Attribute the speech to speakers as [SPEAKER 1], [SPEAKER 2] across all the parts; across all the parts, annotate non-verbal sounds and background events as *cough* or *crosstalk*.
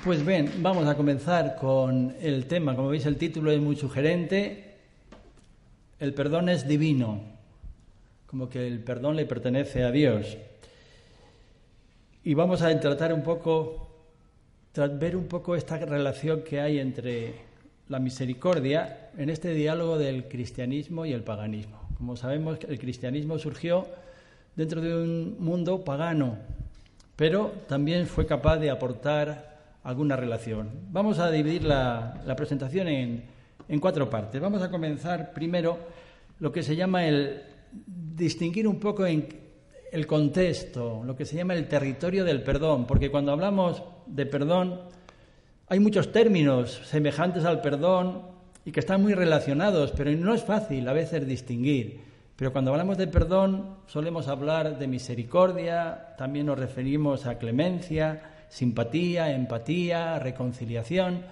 [SPEAKER 1] Pues bien, vamos a comenzar con el tema. Como veis, el título es muy sugerente. El perdón es divino, como que el perdón le pertenece a Dios. Y vamos a tratar un poco, ver un poco esta relación que hay entre la misericordia en este diálogo del cristianismo y el paganismo. Como sabemos, el cristianismo surgió dentro de un mundo pagano, pero también fue capaz de aportar alguna relación. Vamos a dividir la, presentación en, en, cuatro partes. Vamos a comenzar primero lo que se llama el distinguir un poco en el contexto, lo que se llama el territorio del perdón, porque cuando hablamos de perdón hay muchos términos semejantes al perdón y que están muy relacionados, pero no es fácil a veces distinguir. Pero cuando hablamos de perdón solemos hablar de misericordia, también nos referimos a clemencia, simpatía, empatía, reconciliación.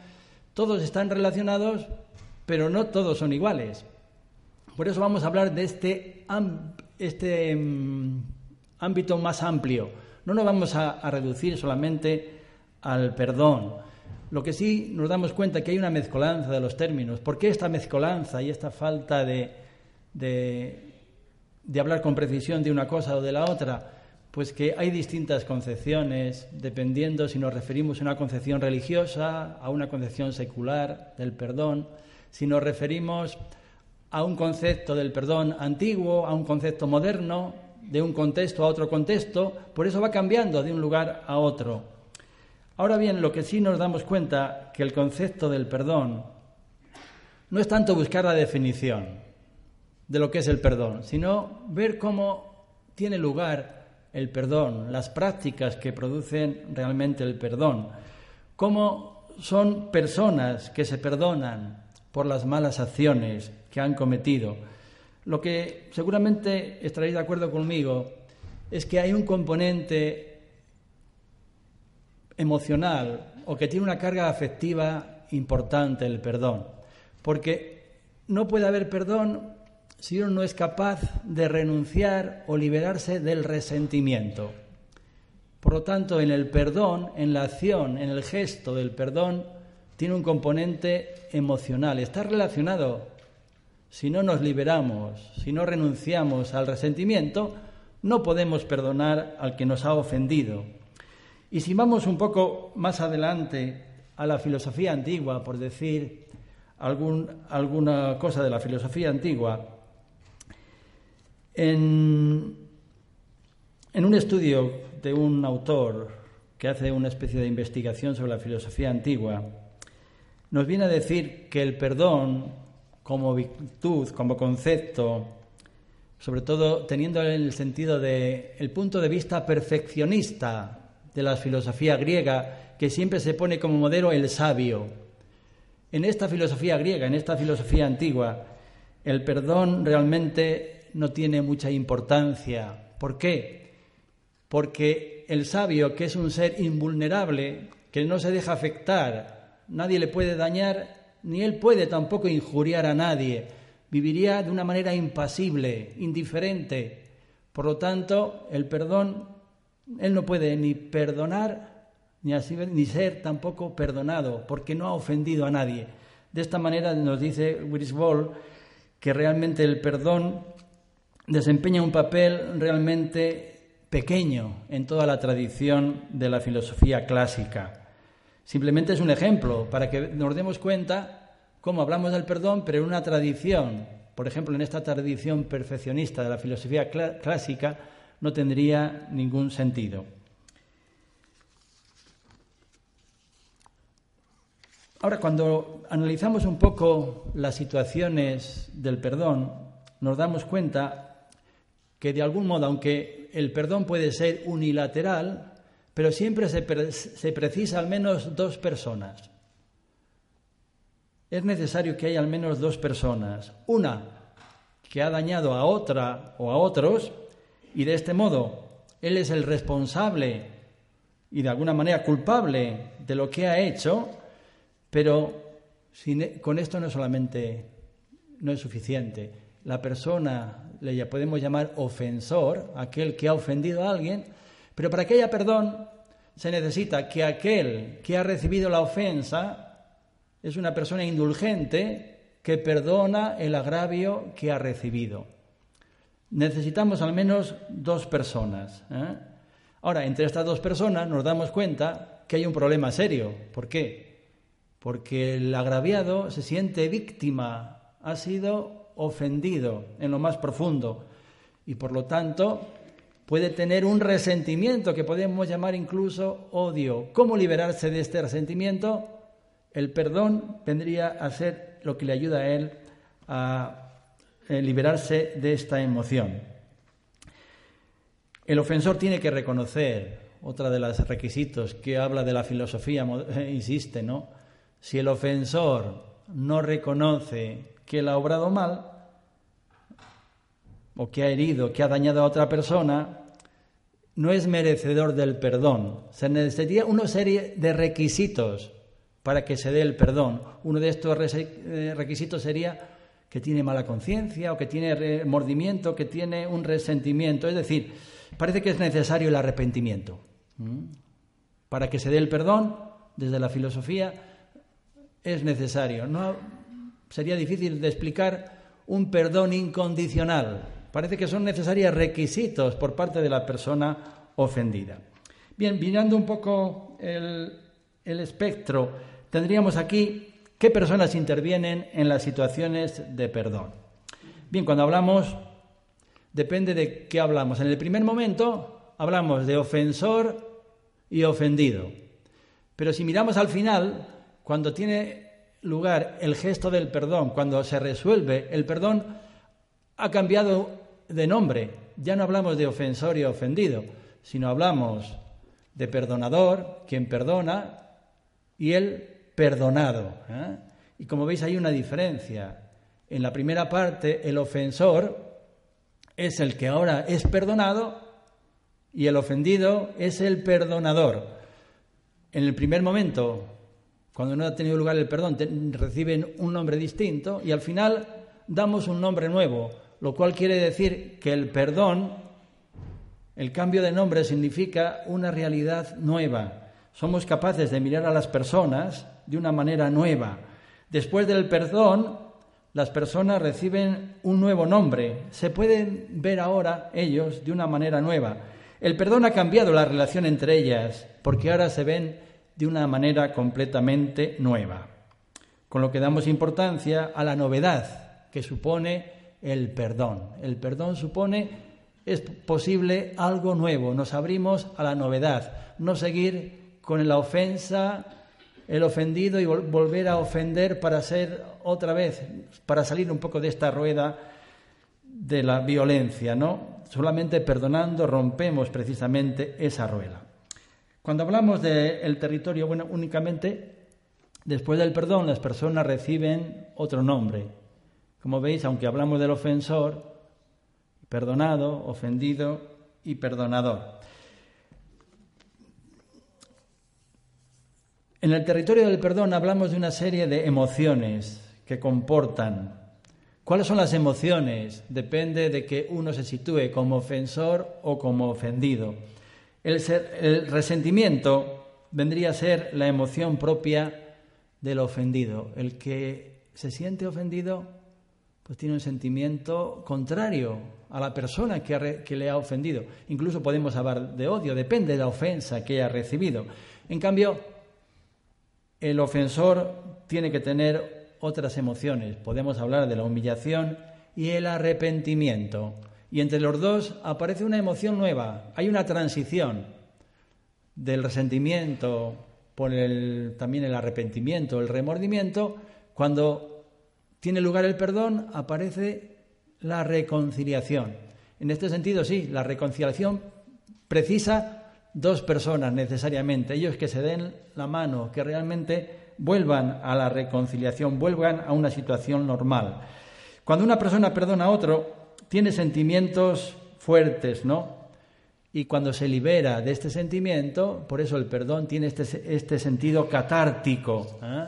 [SPEAKER 1] Todos están relacionados, pero no todos son iguales. Por eso vamos a hablar de este, este mm, ámbito más amplio. No nos vamos a, reducir solamente al perdón. Lo que sí nos damos cuenta es que hay una mezcolanza de los términos. ¿Por qué esta mezcolanza y esta falta de, de hablar con precisión de una cosa o de la otra? Pues que hay distintas concepciones, dependiendo si nos referimos a una concepción religiosa, a una concepción secular del perdón, si nos referimos a un concepto del perdón antiguo, a un concepto moderno, de un contexto a otro contexto, por eso va cambiando de un lugar a otro. Ahora bien, lo que sí nos damos cuenta que el concepto del perdón no es tanto buscar la definición de lo que es el perdón, sino ver cómo tiene lugar el perdón, las prácticas que producen realmente el perdón, cómo son personas que se perdonan por las malas acciones que han cometido. Lo que seguramente estaréis de acuerdo conmigo es que hay un componente emocional o que tiene una carga afectiva importante el perdón, porque no puede haber perdón si uno no es capaz de renunciar o liberarse del resentimiento. Por lo tanto, en el perdón, en la acción, en el gesto del perdón, tiene un componente emocional, está relacionado. Si no nos liberamos, si no renunciamos al resentimiento, no podemos perdonar al que nos ha ofendido. Y si vamos un poco más adelante a la filosofía antigua, por decir alguna cosa de la filosofía antigua, en, un estudio de un autor que hace una especie de investigación sobre la filosofía antigua, nos viene a decir que el perdón como virtud, como concepto, sobre todo teniendo en el sentido de el punto de vista perfeccionista de la filosofía griega, que siempre se pone como modelo el sabio. En esta filosofía griega, en esta filosofía antigua, el perdón realmente no tiene mucha importancia. ¿Por qué? Porque el sabio, que es un ser invulnerable, que no se deja afectar, nadie le puede dañar, ni él puede tampoco injuriar a nadie, viviría de una manera impasible, indiferente. Por lo tanto, el perdón, él no puede ni perdonar, ni, así, ni ser tampoco perdonado, porque no ha ofendido a nadie. De esta manera nos dice Ball que realmente el perdón desempeña un papel realmente pequeño en toda la tradición de la filosofía clásica. Simplemente es un ejemplo para que nos demos cuenta cómo hablamos del perdón, pero en una tradición, por ejemplo, en esta tradición perfeccionista de la filosofía clásica, no tendría ningún sentido. Ahora, cuando analizamos un poco las situaciones del perdón, nos damos cuenta que de algún modo, aunque el perdón puede ser unilateral, pero siempre se, precisa al menos dos personas. Es necesario que haya al menos dos personas. Una que ha dañado a otra o a otros y de este modo él es el responsable y de alguna manera culpable de lo que ha hecho, pero con esto no solamente no es suficiente. La persona le podemos llamar ofensor, aquel que ha ofendido a alguien, pero para que haya perdón se necesita que aquel que ha recibido la ofensa es una persona indulgente que perdona el agravio que ha recibido. Necesitamos al menos dos personas. ¿eh? Ahora, entre estas dos personas nos damos cuenta que hay un problema serio. ¿Por qué? Porque el agraviado se siente víctima, ha sido ofendido en lo más profundo y por lo tanto puede tener un resentimiento que podemos llamar incluso odio. ¿Cómo liberarse de este resentimiento? El perdón vendría a ser lo que le ayuda a él a eh, liberarse de esta emoción. El ofensor tiene que reconocer, otra de los requisitos que habla de la filosofía, *laughs* insiste, ¿no? Si el ofensor no reconoce que él ha obrado mal, o que ha herido, que ha dañado a otra persona, no es merecedor del perdón. Se necesitaría una serie de requisitos para que se dé el perdón. Uno de estos eh, requisitos sería que tiene mala conciencia o que tiene remordimiento, que tiene un resentimiento. Es decir, parece que es necesario el arrepentimiento. Para que se dé el perdón, desde la filosofía, es necesario. No, sería difícil de explicar un perdón incondicional. Parece que son necesarios requisitos por parte de la persona ofendida. Bien, mirando un poco el, el espectro, tendríamos aquí ¿Qué personas intervienen en las situaciones de perdón? Bien, cuando hablamos, depende de qué hablamos. En el primer momento hablamos de ofensor y ofendido. Pero si miramos al final, cuando tiene lugar el gesto del perdón, cuando se resuelve el perdón, ha cambiado de nombre. Ya no hablamos de ofensor y ofendido, sino hablamos de perdonador, quien perdona, y el perdonado. ¿eh? Y como veis hay una diferencia. En la primera parte el ofensor es el que ahora es perdonado y el ofendido es el perdonador. En el primer momento, cuando no ha tenido lugar el perdón, reciben un nombre distinto y al final damos un nombre nuevo, lo cual quiere decir que el perdón, el cambio de nombre significa una realidad nueva. Somos capaces de mirar a las personas de una manera nueva. Después del perdón, las personas reciben un nuevo nombre. Se pueden ver ahora ellos de una manera nueva. El perdón ha cambiado la relación entre ellas, porque ahora se ven de una manera completamente nueva. Con lo que damos importancia a la novedad que supone el perdón. El perdón supone es posible algo nuevo, nos abrimos a la novedad, no seguir con la ofensa, el ofendido y volver a ofender para ser otra vez, para salir un poco de esta rueda de la violencia, ¿no? Solamente perdonando rompemos precisamente esa rueda. Cuando hablamos del territorio, bueno, únicamente después del perdón las personas reciben otro nombre. Como veis, aunque hablamos del ofensor, perdonado, ofendido y perdonador. En el territorio del perdón hablamos de una serie de emociones que comportan. ¿Cuáles son las emociones? Depende de que uno se sitúe como ofensor o como ofendido. El, resentimiento vendría a ser la emoción propia del ofendido. El que se siente ofendido, pues tiene un sentimiento contrario a la persona que, que le ha ofendido. Incluso podemos hablar de odio, depende de la ofensa que haya recibido. En cambio, el ofensor tiene que tener otras emociones. Podemos hablar de la humillación y el arrepentimiento. Y entre los dos aparece una emoción nueva. Hay una transición del resentimiento por el, también el arrepentimiento, el remordimiento. Cuando tiene lugar el perdón, aparece la reconciliación. En este sentido, sí, la reconciliación precisa dos personas necesariamente, ellos que se den la mano, que realmente vuelvan a la reconciliación, vuelvan a una situación normal. Cuando una persona perdona a otro, tiene sentimientos fuertes, ¿no? Y cuando se libera de este sentimiento, por eso el perdón tiene este, este sentido catártico. ¿eh?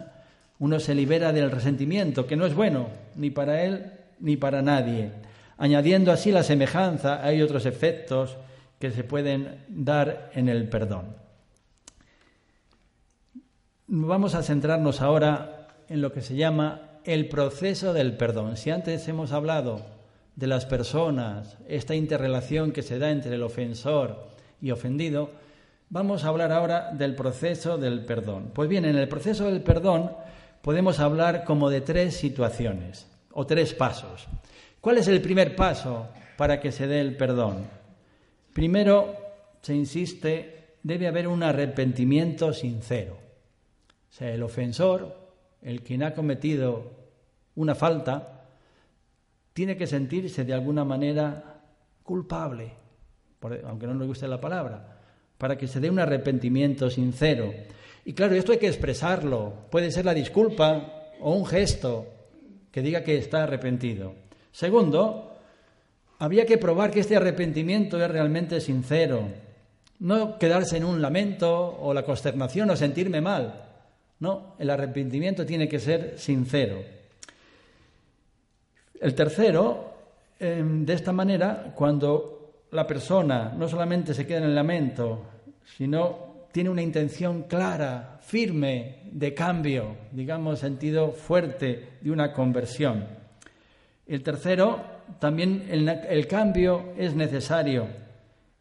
[SPEAKER 1] Uno se libera del resentimiento, que no es bueno ni para él ni para nadie. Añadiendo así la semejanza, hay otros efectos que se pueden dar en el perdón. Vamos a centrarnos ahora en lo que se llama el proceso del perdón. Si antes hemos hablado de las personas, esta interrelación que se da entre el ofensor y ofendido, vamos a hablar ahora del proceso del perdón. Pues bien, en el proceso del perdón podemos hablar como de tres situaciones o tres pasos. ¿Cuál es el primer paso para que se dé el perdón? Primero, se insiste, debe haber un arrepentimiento sincero. O sea, el ofensor, el quien ha cometido una falta, tiene que sentirse de alguna manera culpable, aunque no le guste la palabra, para que se dé un arrepentimiento sincero. Y claro, esto hay que expresarlo. Puede ser la disculpa o un gesto que diga que está arrepentido. Segundo, había que probar que este arrepentimiento es realmente sincero. No quedarse en un lamento o la consternación o sentirme mal. No, el arrepentimiento tiene que ser sincero. El tercero, em, de esta manera, cuando la persona no solamente se queda en el lamento, sino tiene una intención clara, firme, de cambio, digamos, sentido fuerte de una conversión. El tercero, también el, cambio es necesario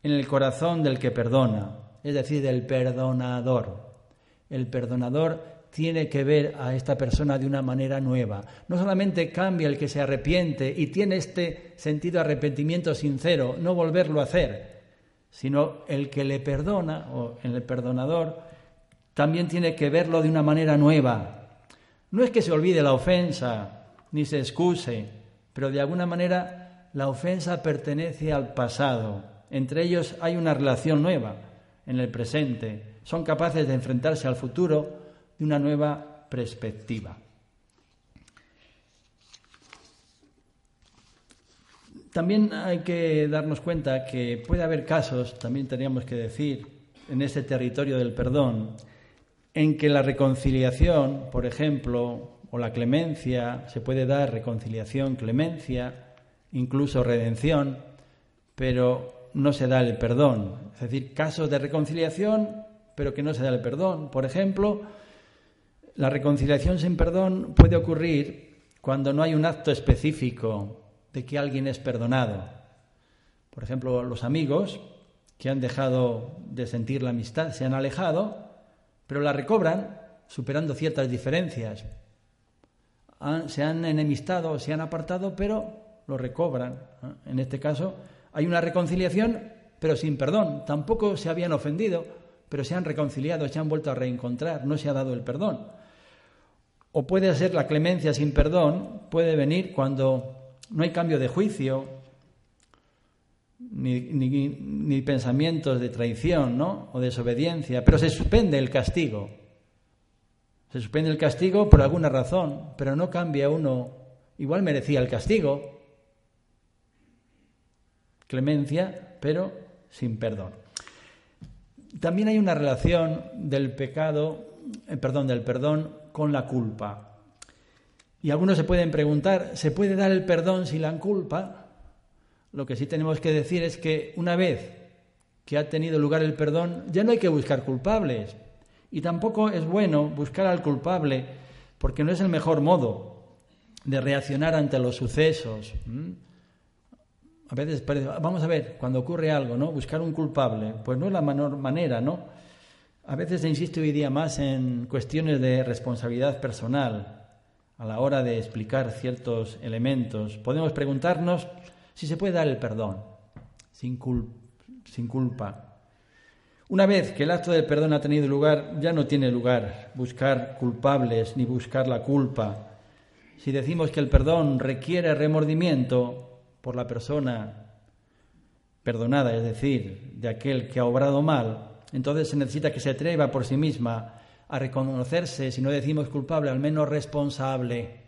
[SPEAKER 1] en el corazón del que perdona, es decir, del perdonador. El perdonador tiene que ver a esta persona de una manera nueva. No solamente cambia el que se arrepiente y tiene este sentido de arrepentimiento sincero, no volverlo a hacer, sino el que le perdona o el perdonador también tiene que verlo de una manera nueva. No es que se olvide la ofensa ni se excuse, pero de alguna manera la ofensa pertenece al pasado. Entre ellos hay una relación nueva en el presente. Son capaces de enfrentarse al futuro una nueva perspectiva. También hay que darnos cuenta que puede haber casos, también teníamos que decir, en este territorio del perdón, en que la reconciliación, por ejemplo, o la clemencia, se puede dar reconciliación, clemencia, incluso redención, pero no se da el perdón. Es decir, casos de reconciliación, pero que no se da el perdón. Por ejemplo, la reconciliación sin perdón puede ocurrir cuando no hay un acto específico de que alguien es perdonado. Por ejemplo, los amigos que han dejado de sentir la amistad se han alejado, pero la recobran superando ciertas diferencias. se han enemistado, se han apartado, pero lo recobran. En este caso, hay una reconciliación, pero sin perdón. Tampoco se habían ofendido, pero se han reconciliado, se han vuelto a reencontrar, no se ha dado el perdón. O puede ser la clemencia sin perdón, puede venir cuando no hay cambio de juicio, ni, pensamientos de traición ¿no? o desobediencia, pero se suspende el castigo. Se suspende el castigo por alguna razón, pero no cambia uno. Igual merecía el castigo. Clemencia, pero sin perdón. También hay una relación del pecado, eh, perdón, del perdón con la culpa. Y algunos se pueden preguntar, ¿se puede dar el perdón sin la culpa? Lo que sí tenemos que decir es que una vez que ha tenido lugar el perdón, ya no hay que buscar culpables. Y tampoco es bueno buscar al culpable porque no es el mejor modo de reaccionar ante los sucesos. A veces, vamos a ver, cuando ocurre algo, ¿no? Buscar un culpable, pues no es la menor manera, ¿no? A veces insisto hoy día más en cuestiones de responsabilidad personal a la hora de explicar ciertos elementos. Podemos preguntarnos si se puede dar el perdón sin, sin culpa. Una vez que el acto del perdón ha tenido lugar, ya no tiene lugar buscar culpables ni buscar la culpa. Si decimos que el perdón requiere remordimiento por la persona perdonada, es decir, de aquel que ha obrado mal, entonces se necesita que se atreva por sí misma a reconocerse, si no decimos culpable, al menos responsable.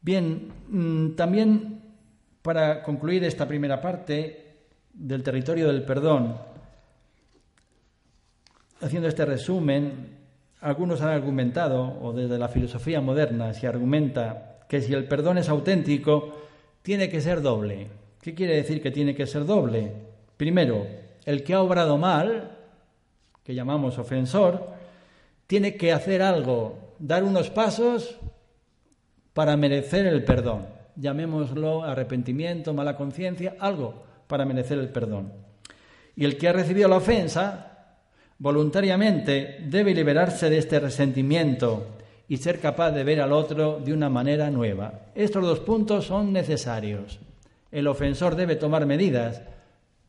[SPEAKER 1] Bien, mm, también para concluir esta primera parte del territorio del perdón, haciendo este resumen, algunos han argumentado, o desde la filosofía moderna se argumenta, que si el perdón es auténtico, tiene que ser doble. ¿Qué quiere decir que tiene que ser doble? Primero, el que ha obrado mal, que llamamos ofensor, tiene que hacer algo, dar unos pasos para merecer el perdón. Llamémoslo arrepentimiento, mala conciencia, algo para merecer el perdón. Y el que ha recibido la ofensa, voluntariamente debe liberarse de este resentimiento y ser capaz de ver al otro de una manera nueva. Estos dos puntos son necesarios. El ofensor debe tomar medidas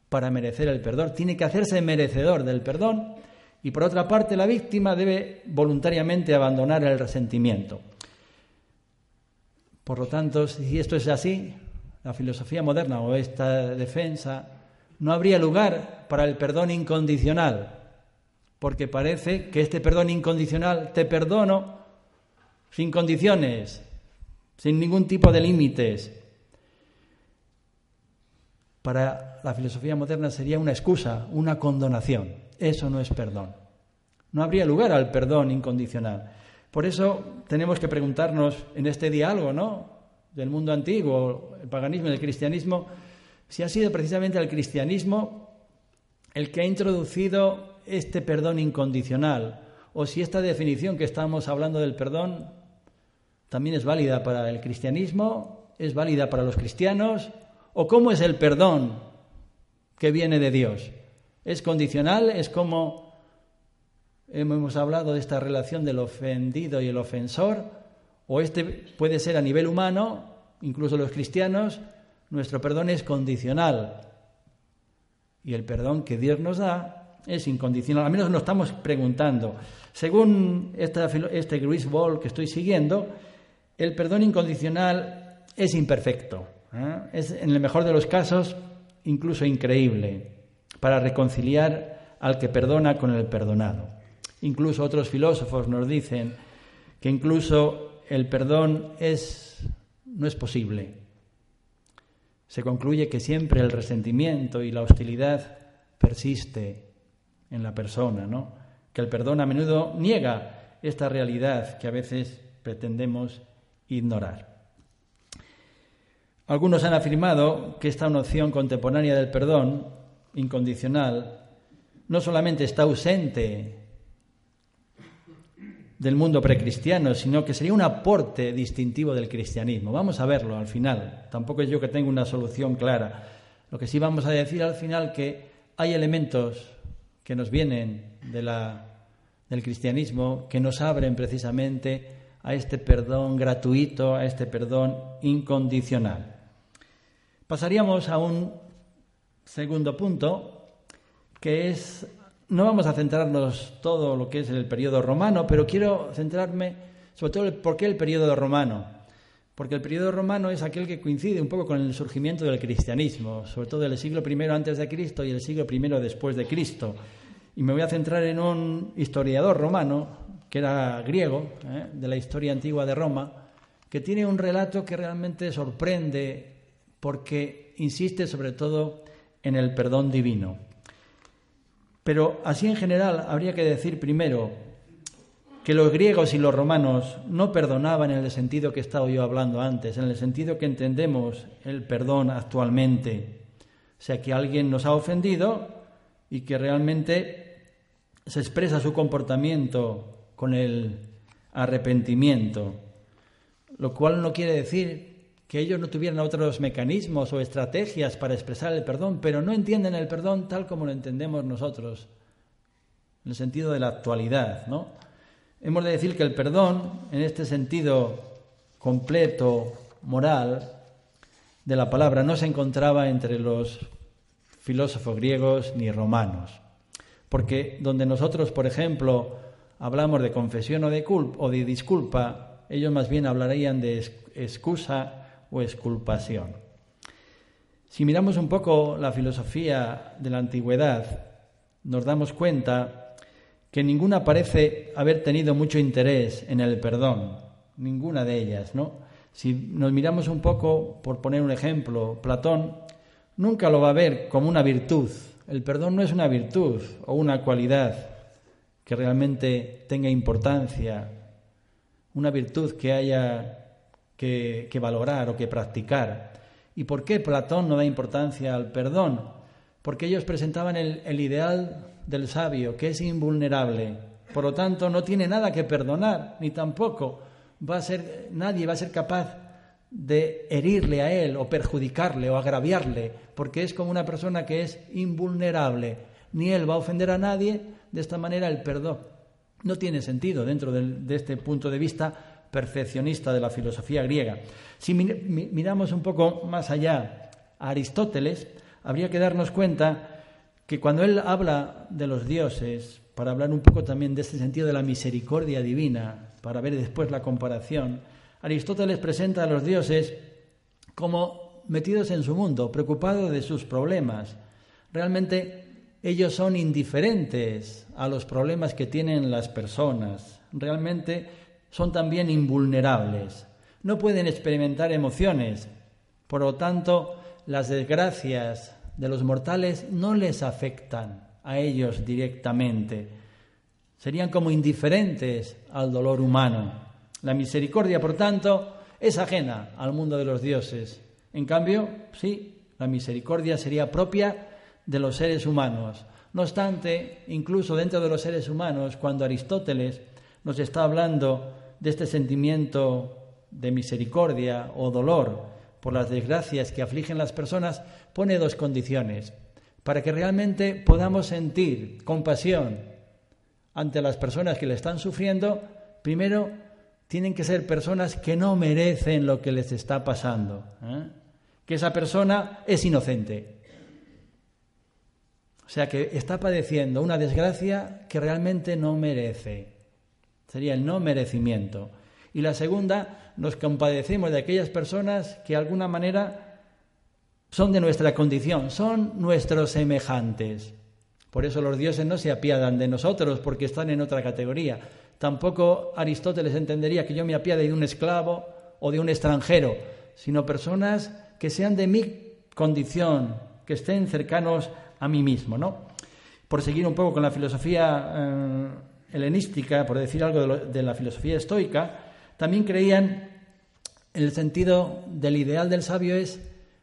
[SPEAKER 1] para merecer el perdón, tiene que hacerse merecedor del perdón y por otra parte la víctima debe voluntariamente abandonar el resentimiento. Por lo tanto, si esto es así, la filosofía moderna o esta defensa, no habría lugar para el perdón incondicional, porque parece que este perdón incondicional, te perdono sin condiciones, sin ningún tipo de límites, para la filosofía moderna sería una excusa, una condonación. Eso no es perdón. No habría lugar al perdón incondicional. Por eso tenemos que preguntarnos en este diálogo, ¿no? Del mundo antiguo, el paganismo y el cristianismo, si ha sido precisamente el cristianismo el que ha introducido este perdón incondicional, o si esta definición que estamos hablando del perdón también es válida para el cristianismo, es válida para los cristianos, ¿O cómo es el perdón que viene de Dios? ¿Es condicional? ¿Es como hemos hablado de esta relación del ofendido y el ofensor? ¿O este puede ser a nivel humano, incluso los cristianos, nuestro perdón es condicional? Y el perdón que Dios nos da es incondicional. Al menos nos estamos preguntando. Según esta, este Ball que estoy siguiendo, el perdón incondicional es imperfecto. ¿eh? Es, en el mejor de los casos, incluso increíble, para reconciliar al que perdona con el perdonado. Incluso otros filósofos nos dicen que incluso el perdón es, no es posible. Se concluye que siempre el resentimiento y la hostilidad persiste en la persona, ¿no? Que el perdón a menudo niega esta realidad que a veces pretendemos ignorar. Algunos han afirmado que esta noción contemporánea del perdón incondicional no solamente está ausente del mundo precristiano, sino que sería un aporte distintivo del cristianismo. Vamos a verlo al final. Tampoco es yo que tenga una solución clara. Lo que sí vamos a decir al final que hay elementos que nos vienen del cristianismo que nos abren precisamente a este perdón gratuito, a este perdón incondicional. Pasaríamos a un segundo punto, que es, no vamos a centrarnos todo lo que es el periodo romano, pero quiero centrarme sobre todo el, por qué el periodo romano. Porque el periodo romano es aquel que coincide un poco con el surgimiento del cristianismo, sobre todo del siglo I antes de Cristo y el siglo I después de Cristo. Y me voy a centrar en un historiador romano, que era griego, ¿eh? de la historia antigua de Roma, que tiene un relato que realmente sorprende porque insiste sobre todo en el perdón divino. Pero así en general habría que decir primero que los griegos y los romanos no perdonaban en el sentido que he estado yo hablando antes, en el sentido que entendemos el perdón actualmente. O sea, que alguien nos ha ofendido y que realmente se expresa su comportamiento con el arrepentimiento, lo cual no quiere decir que ellos no tuvieran otros mecanismos o estrategias para expresar el perdón, pero no entienden el perdón tal como lo entendemos nosotros, en el sentido de la actualidad, ¿no? Hemos de decir que el perdón, en este sentido completo, moral, de la palabra, no se encontraba entre los filósofos griegos ni romanos. Porque donde nosotros, por ejemplo, hablamos de confesión o de, culpa, o de disculpa, ellos más bien hablarían de excusa o exculpación. Si miramos un poco la filosofía de la antigüedad, nos damos cuenta que ninguna parece haber tenido mucho interés en el perdón, ninguna de ellas, ¿no? Si nos miramos un poco, por poner un ejemplo, Platón nunca lo va a ver como una virtud. El perdón no es una virtud o una cualidad que realmente tenga importancia, una virtud que haya que, valorar o que practicar. ¿Y por qué Platón no da importancia al perdón? Porque ellos presentaban el, ideal del sabio, que es invulnerable, Por lo tanto, no tiene nada que perdonar, ni tampoco va a ser, nadie va a ser capaz de herirle a él o perjudicarle o agraviarle, porque es como una persona que es invulnerable. Ni él va a ofender a nadie, de esta manera el perdón no tiene sentido dentro de, este punto de vista perfeccionista de la filosofía griega. Si miramos un poco más allá a Aristóteles, habría que darnos cuenta que cuando él habla de los dioses, para hablar un poco también de este sentido de la misericordia divina, para ver después la comparación, Aristóteles presenta a los dioses como metidos en su mundo, preocupados de sus problemas. Realmente ellos son indiferentes a los problemas que tienen las personas. Realmente son también invulnerables. No pueden experimentar emociones. Por lo tanto, las desgracias de los mortales no les afectan a ellos directamente. Serían como indiferentes al dolor humano. La misericordia, por tanto, es ajena al mundo de los dioses. En cambio, sí, la misericordia sería propia de los seres humanos. No obstante, incluso dentro de los seres humanos, cuando Aristóteles nos está hablando de este sentimiento de misericordia o dolor por las desgracias que afligen las personas, pone dos condiciones. Para que realmente podamos sentir compasión ante las personas que le están sufriendo, primero tienen que ser personas que no merecen lo que les está pasando. ¿eh? Que esa persona es inocente. O sea que está padeciendo una desgracia que realmente no merece. Sería el no merecimiento. Y la segunda, nos compadecemos de aquellas personas que de alguna manera son de nuestra condición, son nuestros semejantes. Por eso los dioses no se apiadan de nosotros porque están en otra categoría. Tampoco Aristóteles entendería que yo me apiade de un esclavo o de un extranjero, sino personas que sean de mi condición, que estén cercanos a mí mismo, ¿no? Por seguir un poco con la filosofía eh, helenística, por decir algo de, la filosofía estoica, también creían en el sentido del ideal del sabio es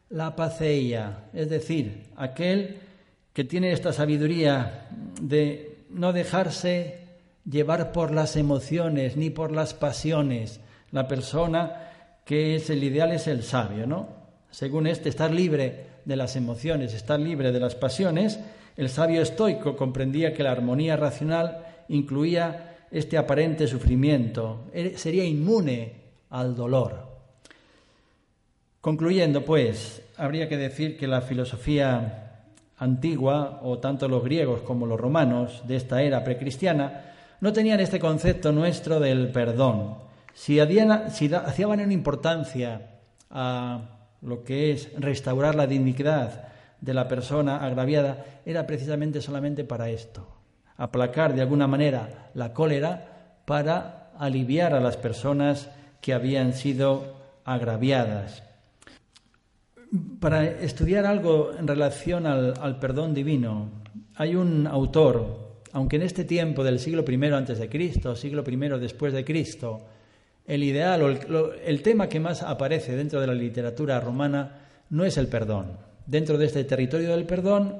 [SPEAKER 1] la paceia, es decir, aquel que tiene esta sabiduría de no dejarse llevar por las emociones ni por las pasiones. La persona que es el ideal es el sabio, ¿no? Según este, estar libre de las emociones, estar libre de las pasiones, el sabio estoico comprendía que la armonía racional incluía este aparente sufrimiento, sería inmune al dolor. Concluyendo, pues, habría que decir que la filosofía antigua, o tanto los griegos como los romanos de esta era precristiana, no tenían este concepto nuestro del perdón. Si, hacían una importancia a lo que es restaurar la dignidad de la persona agraviada, era precisamente solamente para esto, aplacar de alguna manera la cólera para aliviar a las personas que habían sido agraviadas. Para estudiar algo en relación al perdón divino, hay un autor aunque en este tiempo del siglo I antes de Cristo, siglo I después de Cristo, el ideal o el, tema que más aparece dentro de la literatura romana no es el perdón. Dentro de este territorio del perdón,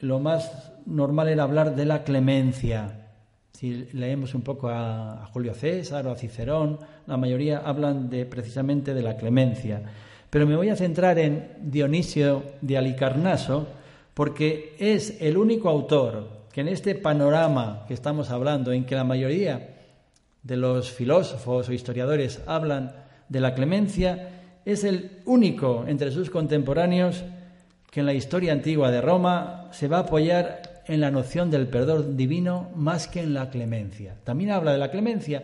[SPEAKER 1] lo más normal era hablar de la clemencia. Si leemos un poco a, a Julio César o a Cicerón, la mayoría hablan de, precisamente de la clemencia. Pero me voy a centrar en Dionisio de Alicarnaso, porque es el único autor que en este panorama que estamos hablando, en que la mayoría de los filósofos o historiadores hablan de la clemencia, es el único entre sus contemporáneos que en la historia antigua de Roma se va a apoyar en la noción del perdón divino más que en la clemencia. También habla de la clemencia,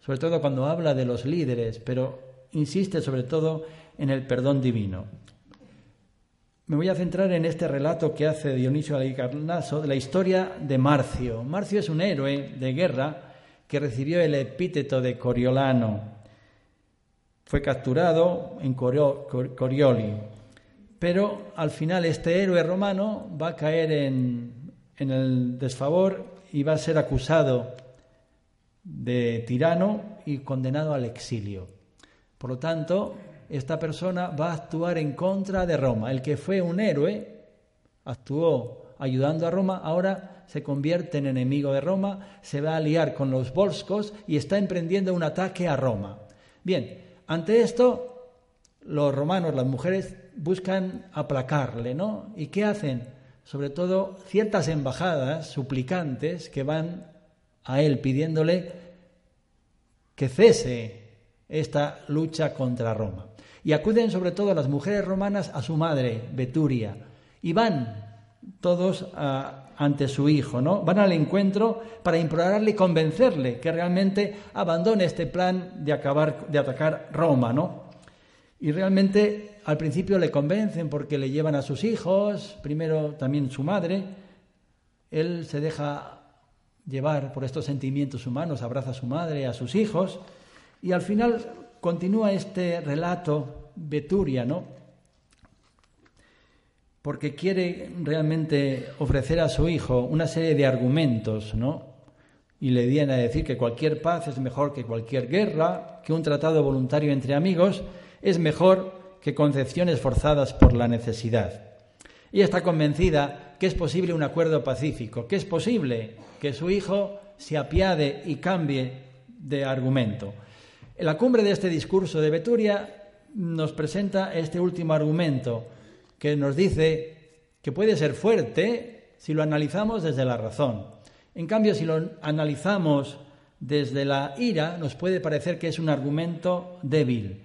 [SPEAKER 1] sobre todo cuando habla de los líderes, pero insiste sobre todo en el perdón divino. Me voy a centrar en este relato que hace Dionisio Alicarnaso de la historia de Marcio. Marcio es un héroe de guerra que recibió el epíteto de Coriolano. Fue capturado en Corioli, pero al final este héroe romano va a caer en, en el desfavor va a ser acusado de tirano y condenado al exilio. Por lo tanto, esta persona va a actuar en contra de Roma. El que fue un héroe actuó ayudando a Roma, ahora se convierte en enemigo de Roma, se va a aliar con los volscos y está emprendiendo un ataque a Roma. Bien, ante esto los romanos, las mujeres, buscan aplacarle, ¿no? ¿Y qué hacen? Sobre todo ciertas embajadas suplicantes que van a él pidiéndole que cese esta lucha contra Roma. Y acuden sobre todo las mujeres romanas a su madre, Beturia, y van todos ante su hijo, ¿no? Van al encuentro para implorarle y convencerle que realmente abandone este plan de acabar de atacar Roma, ¿no? Y realmente al principio le convencen porque le llevan a sus hijos, primero también su madre. Él se deja llevar por estos sentimientos humanos, abraza a su madre, a sus hijos, y al final continúa este relato Beturia, ¿no? Porque quiere realmente ofrecer a su hijo una serie de argumentos, ¿no? Y le viene a decir que cualquier paz es mejor que cualquier guerra, que un tratado voluntario entre amigos es mejor que concepciones forzadas por la necesidad. Ella está convencida que es posible un acuerdo pacífico, que es posible que su hijo se apiade y cambie de argumento. En la cumbre de este discurso de Beturia nos presenta este último argumento que nos dice que puede ser fuerte si lo analizamos desde la razón. En cambio, si lo analizamos desde la ira, nos puede parecer que es un argumento débil.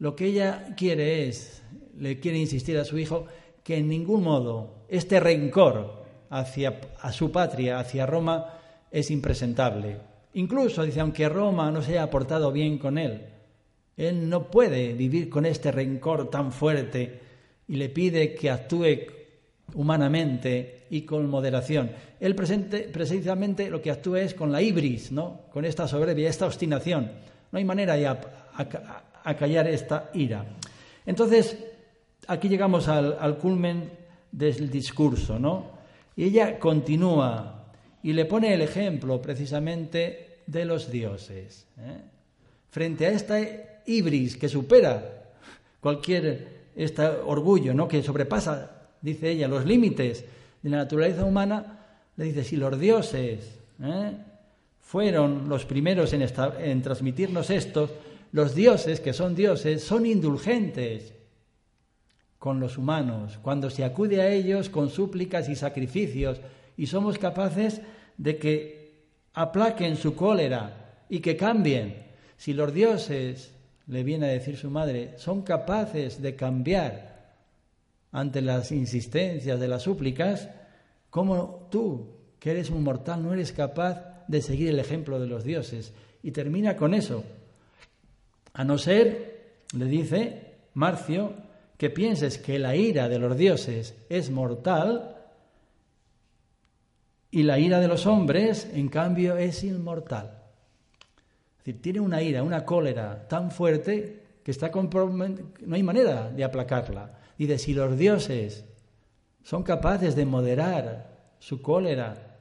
[SPEAKER 1] Lo que ella quiere es, le quiere insistir a su hijo, que en ningún modo este rencor hacia a su patria, hacia Roma, es impresentable. Incluso dice, aunque Roma no se haya portado bien con él, él no puede vivir con este rencor tan fuerte y le pide que actúe humanamente y con moderación. Él presente, precisamente lo que actúa es con la ibris, ¿no? con esta soberbia, esta obstinación. No hay manera de acallar esta ira. Entonces, aquí llegamos al, culmen del discurso, ¿no? Y ella continúa y le pone el ejemplo precisamente de los dioses. ¿eh? Frente a esta ibris que supera cualquier este orgullo, ¿no? que sobrepasa, dice ella, los límites de la naturaleza humana, le dice, si los dioses ¿eh? fueron los primeros en, en transmitirnos esto, los dioses, que son dioses, son indulgentes con los humanos, cuando se acude a ellos con súplicas y sacrificios, y somos capaces de que aplaquen su cólera y que cambien. Si los dioses le viene a decir su madre, son capaces de cambiar ante las insistencias de las súplicas, como tú, que eres un mortal, no eres capaz de seguir el ejemplo de los dioses. Y termina con eso. A no ser, le dice Marcio, que pienses que la ira de los dioses es mortal y la ira de los hombres, en cambio, es inmortal. Es decir, tiene una ira, una cólera tan fuerte que está no hay manera de aplacarla. Y de si los dioses son capaces de moderar su cólera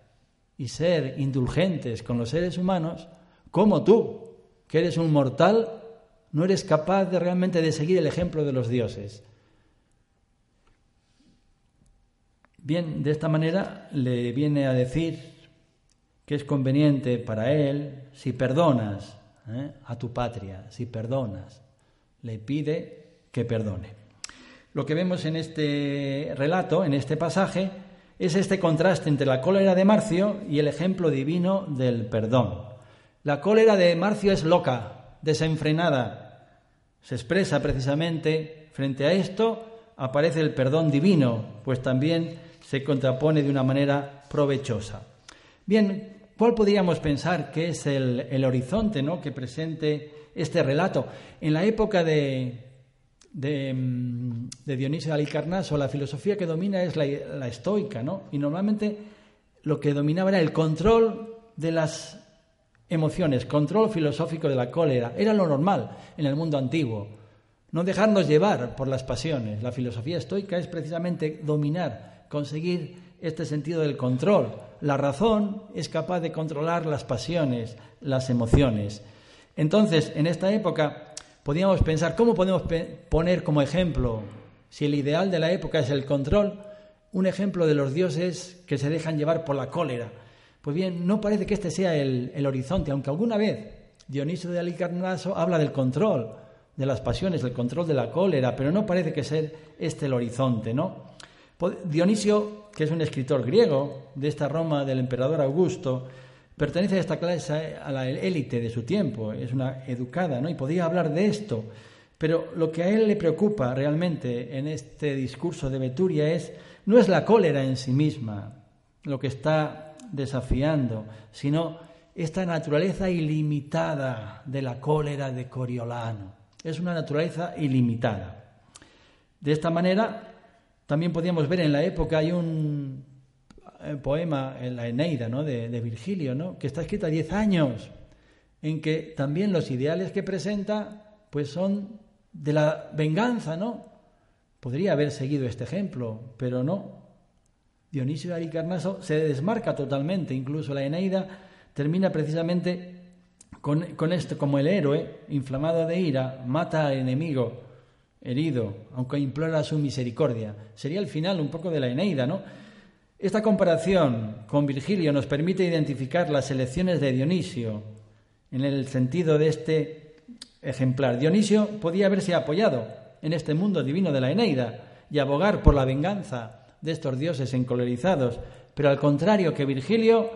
[SPEAKER 1] y ser indulgentes con los seres humanos, como tú, que eres un mortal, no eres capaz de realmente de seguir el ejemplo de los dioses. Bien, de esta manera le viene a decir que es conveniente para él si perdonas ¿eh? a tu patria, si perdonas. Le pide que perdone. Lo que vemos en este relato, en este pasaje, es este contraste entre la cólera de Marcio y el ejemplo divino del perdón. La cólera de Marcio es loca, desenfrenada. Se expresa precisamente frente a esto, aparece el perdón divino, pues también se contrapone de una manera provechosa. Bien, ¿Cuál podríamos pensar que es el, horizonte ¿no? que presente este relato? En la época de, de, mm, Dionisio de Alicarnaso, la filosofía que domina es la, estoica, ¿no? Y normalmente lo que dominaba era el control de las emociones, control filosófico de la cólera. Era lo normal en el mundo antiguo. No dejarnos llevar por las pasiones. La filosofía estoica es precisamente dominar, conseguir este sentido del control, la razón es capaz de controlar las pasiones, las emociones. Entonces, en esta época, podríamos pensar, ¿cómo podemos poner como ejemplo, si el ideal de la época es el control, un ejemplo de los dioses que se dejan llevar por la cólera. Pues bien, no parece que este sea el, el horizonte, aunque alguna vez Dionisio de Alicarnaso habla del control de las pasiones, del control de la cólera, pero no parece que sea este el horizonte, ¿no? Dionisio, que es un escritor griego de esta Roma del emperador Augusto, pertenece a esta clase, a la élite de su tiempo, es una educada, ¿no? Y podía hablar de esto. Pero lo que a él le preocupa realmente en este discurso de Beturia es no es la cólera en sí misma lo que está desafiando, sino esta naturaleza ilimitada de la cólera de Coriolano. Es una naturaleza ilimitada. De esta manera, también podíamos ver en la época, hay un eh, poema en la Eneida ¿no? de, Virgilio, ¿no? que está escrito a diez años, en que también los ideales que presenta pues son de la venganza, ¿no? Podría haber seguido este ejemplo, pero no. Dionisio de Aricarnaso se desmarca totalmente, incluso la Eneida termina precisamente con, con esto, como el héroe, inflamado de ira, mata al enemigo, herido, aunque implora su misericordia. Sería el final un poco de la Eneida, ¿no? Esta comparación con Virgilio nos permite identificar las elecciones de Dionisio en el sentido de este ejemplar. Dionisio podía haberse apoyado en este mundo divino de la Eneida y abogar por la venganza de estos dioses encolerizados, pero al contrario que Virgilio,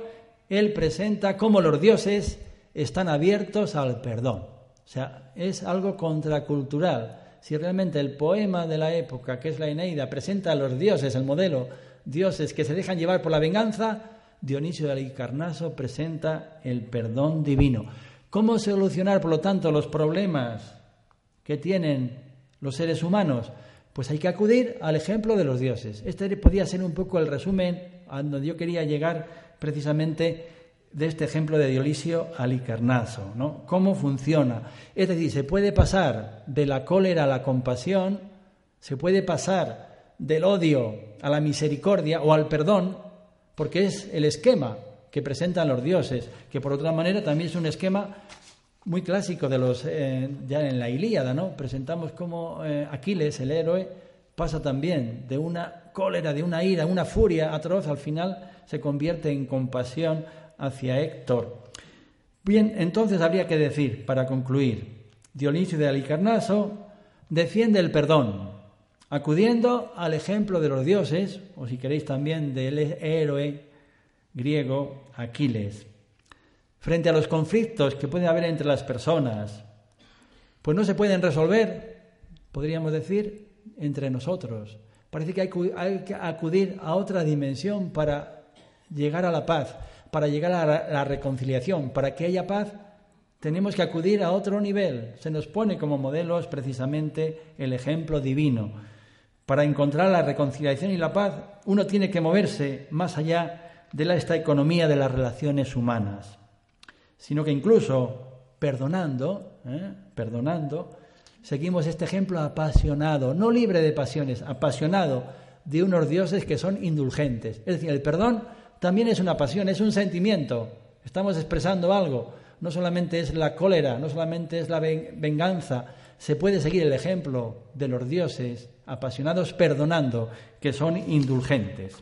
[SPEAKER 1] él presenta cómo los dioses están abiertos al perdón. O sea, es algo contracultural si realmente el poema de la época, que es la Eneida, presenta a los dioses, el modelo, dioses que se dejan llevar por la venganza, Dionisio de Alicarnaso presenta el perdón divino. ¿Cómo solucionar, por lo tanto, los problemas que tienen los seres humanos? Pues hay que acudir al ejemplo de los dioses. Este podía ser un poco el resumen a donde yo quería llegar precisamente de este ejemplo de Dionisio Alicarnaso, ¿no? ¿Cómo funciona? Es decir, se puede pasar de la cólera a la compasión, se puede pasar del odio a la misericordia o al perdón, porque es el esquema que presentan los dioses, que por otra manera también es un esquema muy clásico de los eh, ya en la Ilíada, ¿no? Presentamos como eh, Aquiles, el héroe, pasa también de una cólera, de una ira, una furia atroz, al final se convierte en compasión hacia Héctor. Bien, entonces habría que decir, para concluir, Dionisio de Alicarnaso defiende el perdón, acudiendo al ejemplo de los dioses, o si queréis también del héroe griego Aquiles. Frente a los conflictos que puede haber entre las personas, pues no se pueden resolver, podríamos decir, entre nosotros. Parece que hay que acudir a otra dimensión para llegar a la paz para llegar a la, reconciliación. Para que haya paz tenemos que acudir a otro nivel. Se nos pone como modelos precisamente el ejemplo divino. Para encontrar la reconciliación y la paz, uno tiene que moverse más allá de esta economía de las relaciones humanas, sino que incluso perdonando, ¿eh? perdonando, seguimos este ejemplo apasionado, no libre de pasiones, apasionado de unos dioses que son indulgentes. Es decir, el perdón también es una pasión, es un sentimiento. Estamos expresando algo. No solamente es la cólera, no solamente es la venganza. Se puede seguir el ejemplo de los dioses apasionados perdonando, que son indulgentes.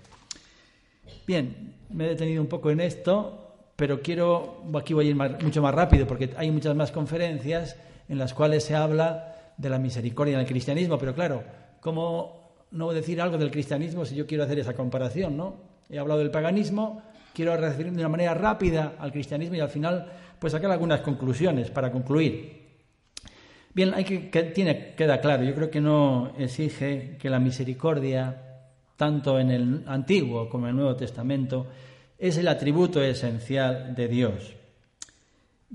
[SPEAKER 1] Bien, me he detenido un poco en esto, pero quiero, aquí voy a ir mucho más rápido porque hay muchas más conferencias en las cuales se habla de la misericordia en el cristianismo, pero claro, ¿cómo no decir algo del cristianismo si yo quiero hacer esa comparación, no? He hablado del paganismo, quiero referirme de una manera rápida al cristianismo y al final pues sacar algunas conclusiones para concluir. Bien, hay que, tiene, queda claro, yo creo que no exige que la misericordia, tanto en el Antiguo como en el Nuevo Testamento, es el atributo esencial de Dios.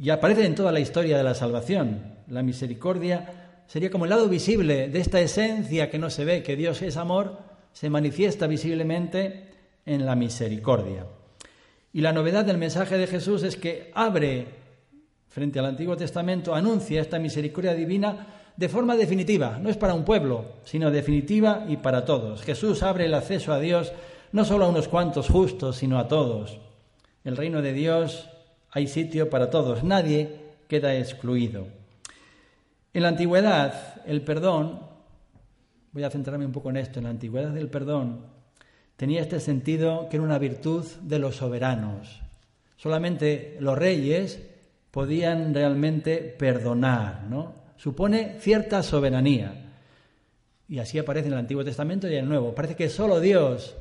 [SPEAKER 1] Y aparece en toda la historia de la salvación. La misericordia sería como el lado visible de esta esencia que no se ve, que Dios es amor, se manifiesta visiblemente en la misericordia. Y la novedad del mensaje de Jesús es que abre, frente al Antiguo Testamento, anuncia esta misericordia divina de forma definitiva, no es para un pueblo, sino definitiva y para todos. Jesús abre el acceso a Dios no solo a unos cuantos justos, sino a todos. El reino de Dios hay sitio para todos, nadie queda excluido. En la antigüedad, el perdón, voy a centrarme un poco en esto, en la antigüedad del perdón tenía este sentido que era una virtud de los soberanos. Solamente los reyes podían realmente perdonar, ¿no? Supone cierta soberanía. Y así aparece en el Antiguo Testamento y en el Nuevo. Parece que solo Dios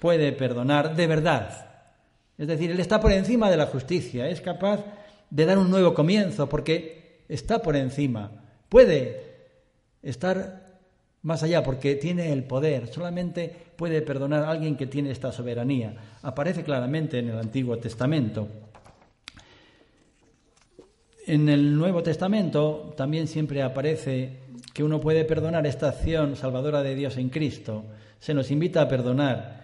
[SPEAKER 1] puede perdonar de verdad. Es decir, Él está por encima de la justicia, es capaz de dar un nuevo comienzo porque está por encima. Puede estar más allá porque tiene el poder. Solamente puede perdonar a alguien que tiene esta soberanía. Aparece claramente en el Antiguo Testamento. En el Nuevo Testamento también siempre aparece que uno puede perdonar esta acción salvadora de Dios en Cristo. Se nos invita a perdonar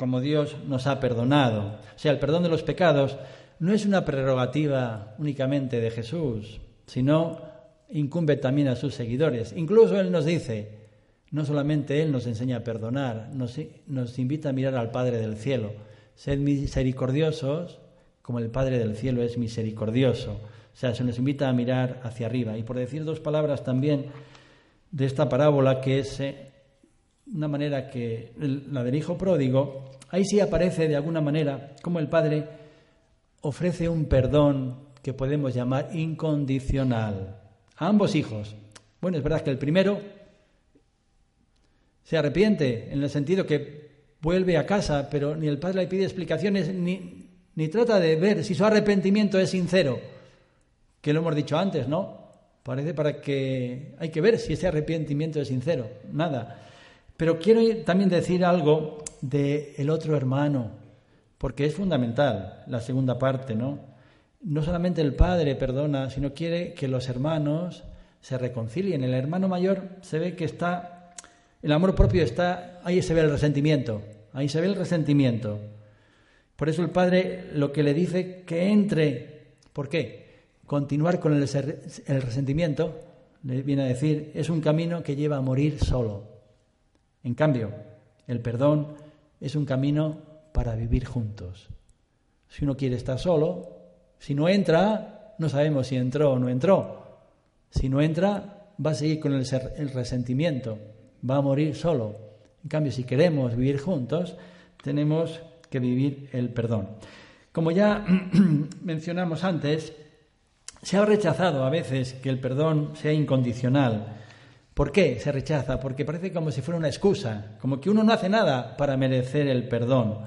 [SPEAKER 1] como Dios nos ha perdonado. O sea, el perdón de los pecados no es una prerrogativa únicamente de Jesús, sino incumbe también a sus seguidores. Incluso Él nos dice, no solamente Él nos enseña a perdonar, nos, invita a mirar al Padre del cielo. Sed misericordiosos como el Padre del cielo es misericordioso. O sea, se nos invita a mirar hacia arriba. Y por decir dos palabras también de esta parábola, que es una manera que la del hijo pródigo, ahí sí aparece de alguna manera como el Padre ofrece un perdón que podemos llamar incondicional a ambos hijos. Bueno, es verdad que el primero se arrepiente en el sentido que vuelve a casa, pero ni el padre le pide explicaciones ni, ni trata de ver si su arrepentimiento es sincero, que lo hemos dicho antes, ¿no? Parece para que hay que ver si ese arrepentimiento es sincero, nada. Pero quiero también decir algo del el otro hermano, porque es fundamental la segunda parte, ¿no? No solamente el padre perdona, sino quiere que los hermanos se reconcilien. El hermano mayor se ve que está, el amor propio está, ahí se ve el resentimiento, ahí se ve el resentimiento. Por eso el padre lo que le dice que entre, ¿por qué? Continuar con el, el resentimiento, le viene a decir, es un camino que lleva a morir solo. En cambio, el perdón es un camino para vivir juntos. Si uno quiere estar solo, si no entra, no sabemos si entró o no entró. Si no entra, va a seguir con el, el resentimiento, va a morir solo. En cambio, si queremos vivir juntos, tenemos que vivir el perdón. Como ya *clears throat* mencionamos antes, se ha rechazado a veces que el perdón sea incondicional. ¿Por qué se rechaza? Porque parece como si fuera una excusa, como que uno no hace nada para merecer el perdón.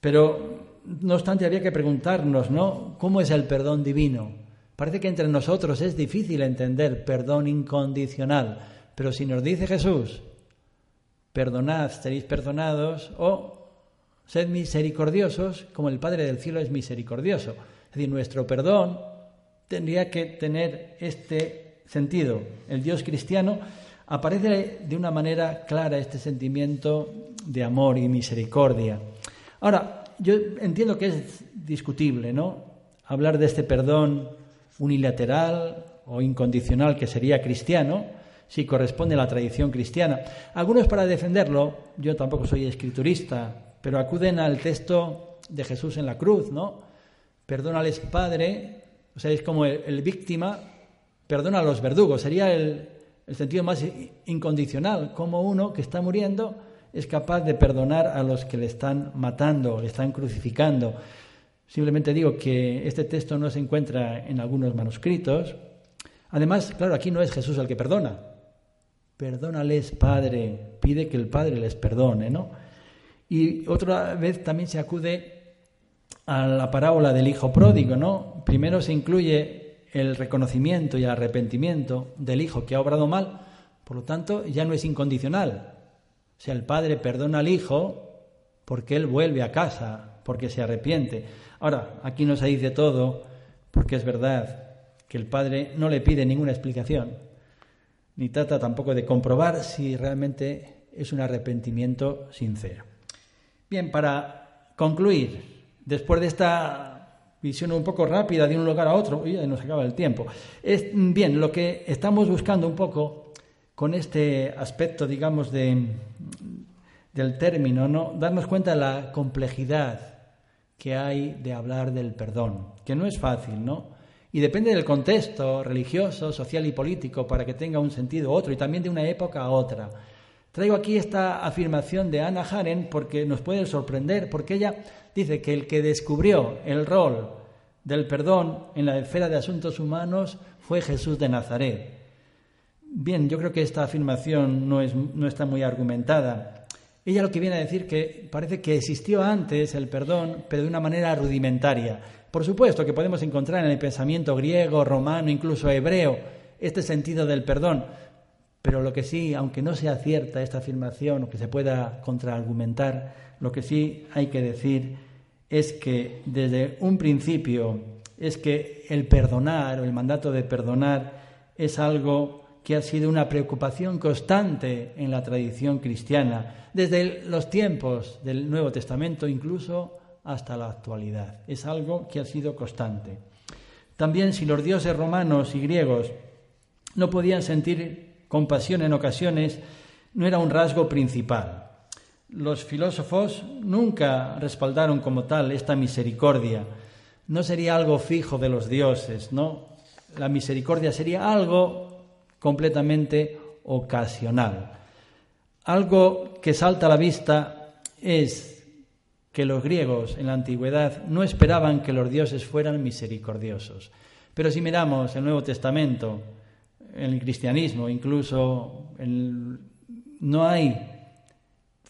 [SPEAKER 1] Pero, no obstante, había que preguntarnos, ¿no? ¿Cómo es el perdón divino? Parece que entre nosotros es difícil entender perdón incondicional, pero si nos dice Jesús, perdonad, seréis perdonados, o sed misericordiosos, como el Padre del cielo es misericordioso. Es decir, nuestro perdón tendría que tener este sentido. El Dios cristiano aparece de una manera clara este sentimiento de amor y misericordia. Ahora, yo entiendo que es discutible, ¿no? Hablar de este perdón unilateral o incondicional que sería cristiano, si corresponde a la tradición cristiana. Algunos para defenderlo, yo tampoco soy escriturista, pero acuden al texto de Jesús en la cruz, ¿no? Perdónales, Padre, o sea, es como el, víctima, perdona a los verdugos, sería el, sentido más incondicional, como uno que está muriendo es capaz de perdonar a los que le están matando, le están crucificando. Simplemente digo que este texto no se encuentra en algunos manuscritos. Además, claro, aquí no es Jesús el que perdona. Perdónales, Padre. Pide que el Padre les perdone, ¿no? Y otra vez también se acude a la parábola del hijo pródigo, ¿no? Primero se incluye el reconocimiento y el arrepentimiento del hijo que ha obrado mal, por lo tanto ya no es incondicional, o sea, el padre perdona al hijo porque él vuelve a casa, porque se arrepiente. Ahora, aquí no se dice todo, porque es verdad que el padre no le pide ninguna explicación, ni trata tampoco de comprobar si realmente es un arrepentimiento sincero. Bien, para concluir, después de esta visión un poco rápida de un lugar a otro, ya nos acaba el tiempo, es bien, lo que estamos buscando un poco con este aspecto, digamos, de, del término, ¿no? darnos cuenta de la complejidad que hay de hablar del perdón, que no es fácil, ¿no? Y depende del contexto religioso, social y político para que tenga un sentido u otro, y también de una época a otra. Traigo aquí esta afirmación de Anna Haren porque nos puede sorprender, porque ella dice que el que descubrió el rol del perdón en la esfera de asuntos humanos fue Jesús de Nazaret. Bien, yo creo que esta afirmación no, es, no está muy argumentada. Ella lo que viene a decir que parece que existió antes el perdón, pero de una manera rudimentaria. Por supuesto que podemos encontrar en el pensamiento griego, romano, incluso hebreo, este sentido del perdón, pero lo que sí, aunque no sea cierta esta afirmación o que se pueda contraargumentar, lo que sí hay que decir es que desde un principio es que el perdonar o el mandato de perdonar es algo que ha sido una preocupación constante en la tradición cristiana, desde los tiempos del Nuevo Testamento incluso hasta la actualidad. Es algo que ha sido constante. También si los dioses romanos y griegos no podían sentir compasión en ocasiones no era un rasgo principal. Los filósofos nunca respaldaron como tal esta misericordia. No sería algo fijo de los dioses, ¿no? La misericordia sería algo completamente ocasional. Algo que salta a la vista es que los griegos en la antigüedad no esperaban que los dioses fueran misericordiosos. Pero si miramos el Nuevo Testamento, en el cristianismo, incluso no hay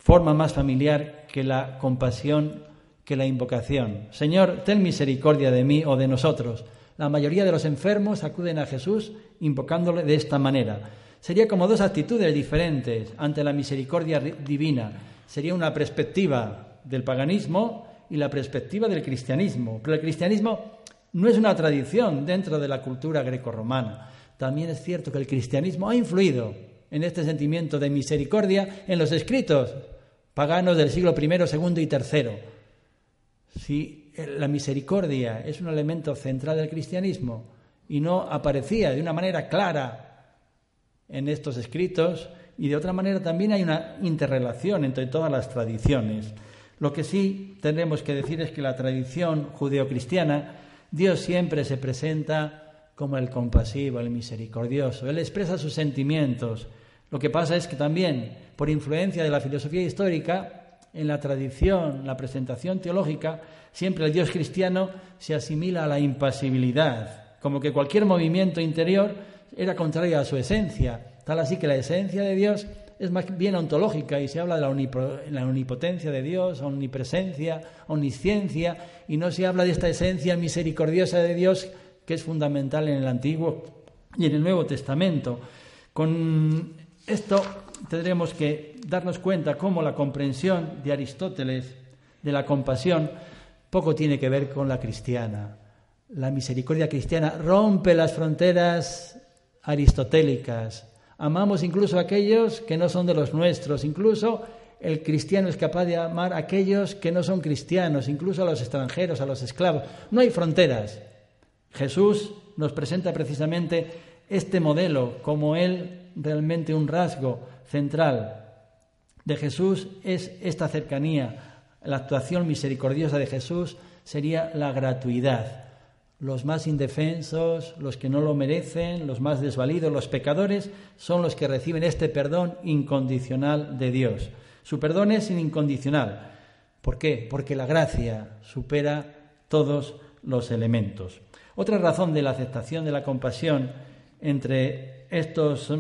[SPEAKER 1] forma más familiar que la compasión, que la invocación. Señor, ten misericordia de mí o de nosotros. La mayoría de los enfermos acuden a Jesús invocándole de esta manera. Sería como dos actitudes diferentes ante la misericordia divina. Sería una perspectiva del paganismo y la perspectiva del cristianismo. Pero el cristianismo no es una tradición dentro de la cultura grecorromana también es cierto que el cristianismo ha influido en este sentimiento de misericordia en los escritos paganos del siglo I, II y III. Si la misericordia es un elemento central del cristianismo y no aparecía de una manera clara en estos escritos, y de otra manera también hay una interrelación entre todas las tradiciones. Lo que sí tenemos que decir es que la tradición judeocristiana, Dios siempre se presenta como el compasivo, el misericordioso. Él expresa sus sentimientos. Lo que pasa es que también, por influencia de la filosofía histórica, en la tradición, la presentación teológica, siempre el Dios cristiano se asimila a la impasibilidad, como que cualquier movimiento interior era contrario a su esencia, tal así que la esencia de Dios es más bien ontológica y se habla de la, omnipotencia de Dios, omnipresencia, omnisciencia, y no se habla de esta esencia misericordiosa de Dios que es fundamental en el Antiguo y en el Nuevo Testamento. Con esto tendremos que darnos cuenta cómo la comprensión de Aristóteles de la compasión poco tiene que ver con la cristiana. La misericordia cristiana rompe las fronteras aristotélicas. Amamos incluso a aquellos que no son de los nuestros, incluso el cristiano es capaz de amar a aquellos que no son cristianos, incluso a los extranjeros, a los esclavos. No hay fronteras. Jesús nos presenta precisamente este modelo como él realmente un rasgo central de Jesús es esta cercanía. La actuación misericordiosa de Jesús sería la gratuidad. Los más indefensos, los que no lo merecen, los más desvalidos, los pecadores, son los que reciben este perdón incondicional de Dios. Su perdón es incondicional. ¿Por qué? Porque la gracia supera todos los elementos. Otra razón de la aceptación de la compasión entre estos...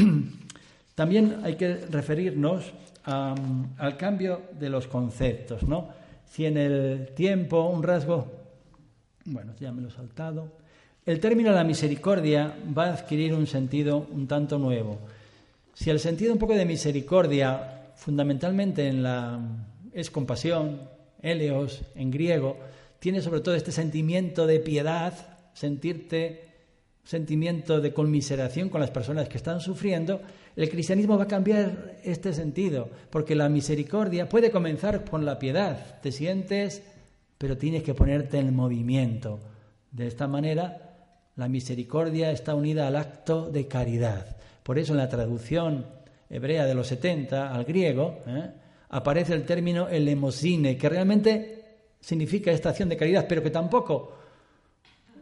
[SPEAKER 1] *clears throat* También hay que referirnos al cambio de los conceptos, ¿no? Si en el tiempo un rasgo, bueno, ya me lo he saltado, el término la misericordia va a adquirir un sentido un tanto nuevo. Si el sentido un poco de misericordia, fundamentalmente en la es compasión, eleos en griego, tiene sobre todo este sentimiento de piedad, sentirte sentimiento de conmiseración con las personas que están sufriendo, el cristianismo va a cambiar este sentido, porque la misericordia puede comenzar con la piedad, te sientes, pero tienes que ponerte en movimiento. De esta manera, la misericordia está unida al acto de caridad. Por eso en la traducción hebrea de los 70 al griego ¿eh? aparece el término elemosine, que realmente significa esta acción de caridad, pero que tampoco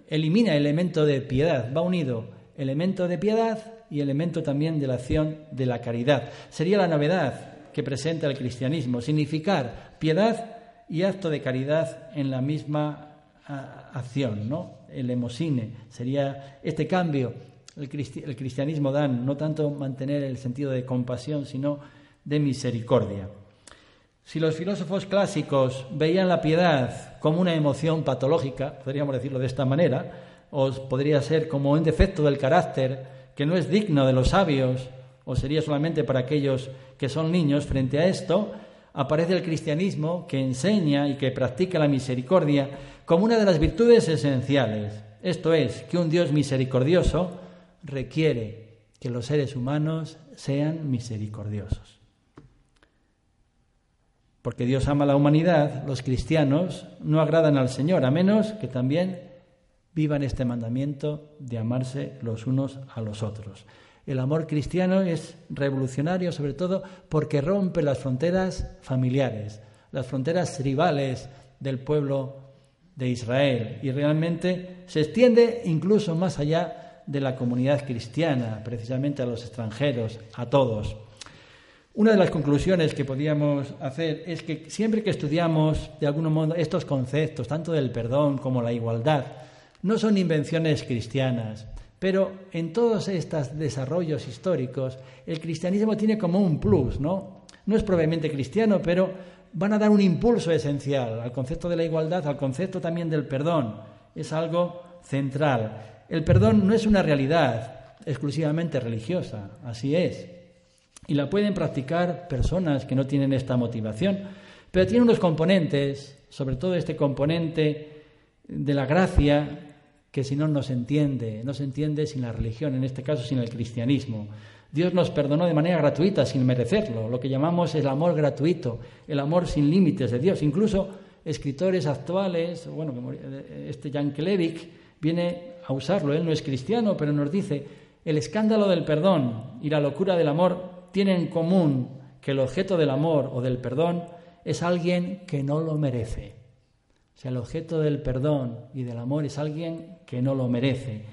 [SPEAKER 1] elimina el elemento de piedad, va unido elemento de piedad y elemento también de la acción de la caridad. Sería la novedad que presenta el cristianismo, significar piedad y acto de caridad en la misma acción, ¿no? El emosine sería este cambio. El, cristianismo dan no tanto mantener el sentido de compasión, sino de misericordia. Si los filósofos clásicos veían la piedad como una emoción patológica, podríamos decirlo de esta manera, o podría ser como un defecto del carácter que no es digno de los sabios, o sería solamente para aquellos que son niños, frente a esto aparece el cristianismo que enseña y que practica la misericordia como una de las virtudes esenciales. Esto es, que un Dios misericordioso requiere que los seres humanos sean misericordiosos. Porque Dios ama a la humanidad, los cristianos no agradan al Señor, a menos que también vivan este mandamiento de amarse los unos a los otros. El amor cristiano es revolucionario sobre todo porque rompe las fronteras familiares, las fronteras rivales del pueblo de Israel y realmente se extiende incluso más allá de la comunidad cristiana, precisamente a los extranjeros, a todos. Una de las conclusiones que podíamos hacer es que siempre que estudiamos de algún modo estos conceptos, tanto del perdón como la igualdad, no son invenciones cristianas, pero en todos estos desarrollos históricos el cristianismo tiene como un plus, ¿no? No es probablemente cristiano, pero van a dar un impulso esencial al concepto de la igualdad, al concepto también del perdón. Es algo central. El perdón no es una realidad exclusivamente religiosa, así es. Y la pueden practicar personas que no tienen esta motivación, pero tiene unos componentes, sobre todo este componente de la gracia, que si no, no se entiende, no se entiende sin la religión, en este caso sin el cristianismo. Dios nos perdonó de manera gratuita, sin merecerlo, lo que llamamos el amor gratuito, el amor sin límites de Dios. Incluso escritores actuales, bueno, este Jan Kelevich viene a usarlo, él no es cristiano, pero nos dice, el escándalo del perdón y la locura del amor tienen en común que el objeto del amor o del perdón es alguien que no lo merece. O sea, el objeto del perdón y del amor es alguien que no lo merece.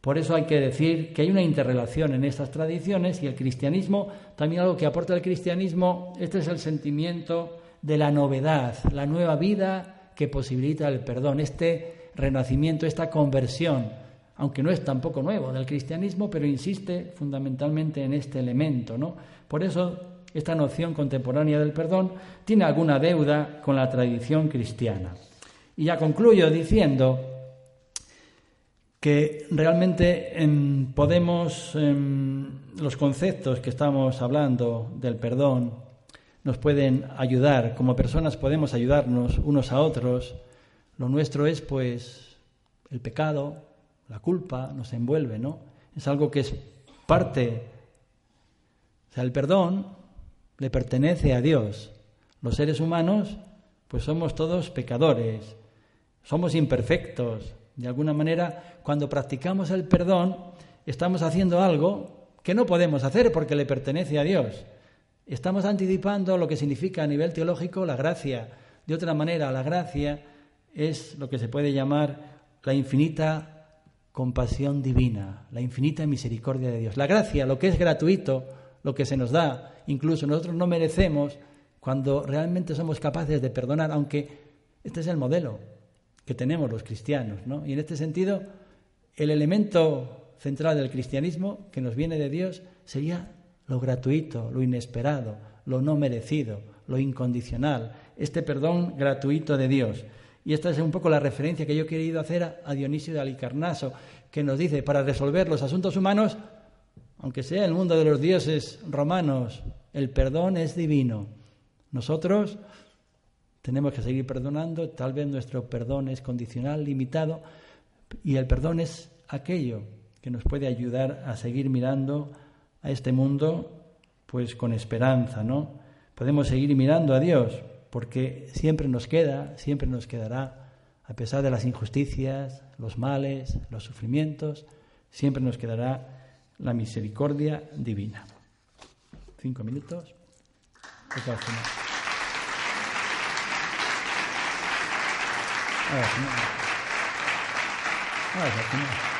[SPEAKER 1] Por eso hay que decir que hay una interrelación en estas tradiciones y el cristianismo, también algo que aporta el cristianismo, este es el sentimiento de la novedad, la nueva vida que posibilita el perdón, este renacimiento, esta conversión, aunque no es tampoco nuevo del cristianismo, pero insiste fundamentalmente en este elemento, ¿no? Por eso esta noción contemporánea del perdón tiene alguna deuda con la tradición cristiana. Y ya concluyo diciendo que realmente em, podemos, em, los conceptos que estamos hablando del perdón nos pueden ayudar, como personas podemos ayudarnos unos a otros. Lo nuestro es pues el pecado, la culpa nos envuelve, ¿no? Es algo que es parte, o sea, el perdón le pertenece a Dios. Los seres humanos, pues somos todos pecadores, somos imperfectos. De alguna manera, cuando practicamos el perdón, estamos haciendo algo que no podemos hacer porque le pertenece a Dios. Estamos anticipando lo que significa a nivel teológico la gracia. De otra manera, la gracia es lo que se puede llamar la infinita compasión divina, la infinita misericordia de Dios. La gracia, lo que es gratuito, lo que se nos da, incluso nosotros no merecemos cuando realmente somos capaces de perdonar, aunque este es el modelo que tenemos los cristianos, ¿no? Y en este sentido, el elemento central del cristianismo que nos viene de Dios sería lo gratuito, lo inesperado, lo no merecido, lo incondicional, este perdón gratuito de Dios. Y esta es un poco la referencia que yo he querido hacer a Dionisio de Alicarnaso, que nos dice, para resolver los asuntos humanos aunque sea el mundo de los dioses romanos, el perdón es divino. Nosotros tenemos que seguir perdonando, tal vez nuestro perdón es condicional, limitado, y el perdón es aquello que nos puede ayudar a seguir mirando a este mundo pues con esperanza, ¿no? Podemos seguir mirando a Dios, porque siempre nos queda, siempre nos quedará, a pesar de las injusticias, los males, los sufrimientos, siempre nos quedará la misericordia divina. Cinco minutos. Ahora,